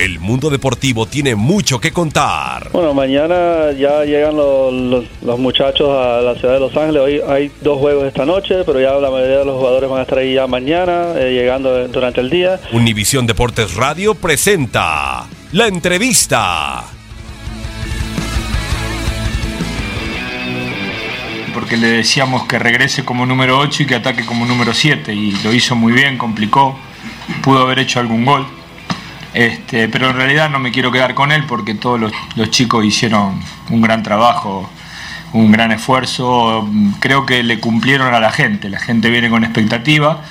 El mundo deportivo tiene mucho que contar. Bueno, mañana ya llegan los, los- los muchachos a la ciudad de Los Ángeles. Hoy hay dos juegos esta noche, pero ya la mayoría de los jugadores van a estar ahí ya mañana, eh, llegando durante el día. Univisión Deportes Radio presenta la entrevista. porque le decíamos que regrese como número 8 y que ataque como número 7 y lo hizo muy bien, complicó, pudo haber hecho algún gol. Este, pero en realidad no me quiero quedar con él porque todos los, chicos hicieron un gran trabajo, un gran esfuerzo. Creo que le cumplieron a la gente. La gente viene con expectativa,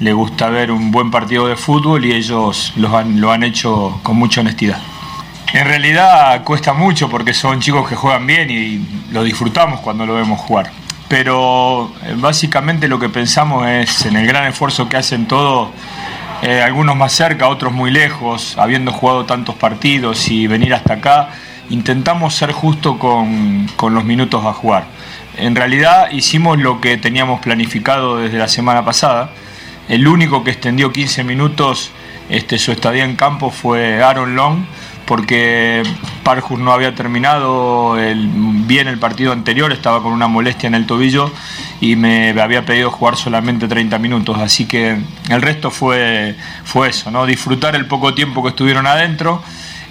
le gusta ver un buen partido de fútbol y ellos lo han hecho con mucha honestidad. En realidad cuesta mucho porque son chicos que juegan bien y lo disfrutamos cuando lo vemos jugar. Pero eh, básicamente lo que pensamos es en el gran esfuerzo que hacen todos, eh, algunos más cerca, otros muy lejos, habiendo jugado tantos partidos y venir hasta acá, intentamos ser justo con, con los minutos a jugar. En realidad hicimos lo que teníamos planificado desde la semana pasada. El único que extendió 15 minutos este, su estadía en campo fue Aaron Long, porque Parjus no había terminado bien el partido anterior, estaba con una molestia en el tobillo y me había pedido jugar solamente 30 minutos, así que el resto fue, fue eso, ¿no? disfrutar el poco tiempo que estuvieron adentro,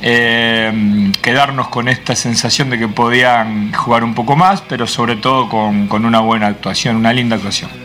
eh, quedarnos con esta sensación de que podían jugar un poco más, pero sobre todo con, con una buena actuación, una linda actuación.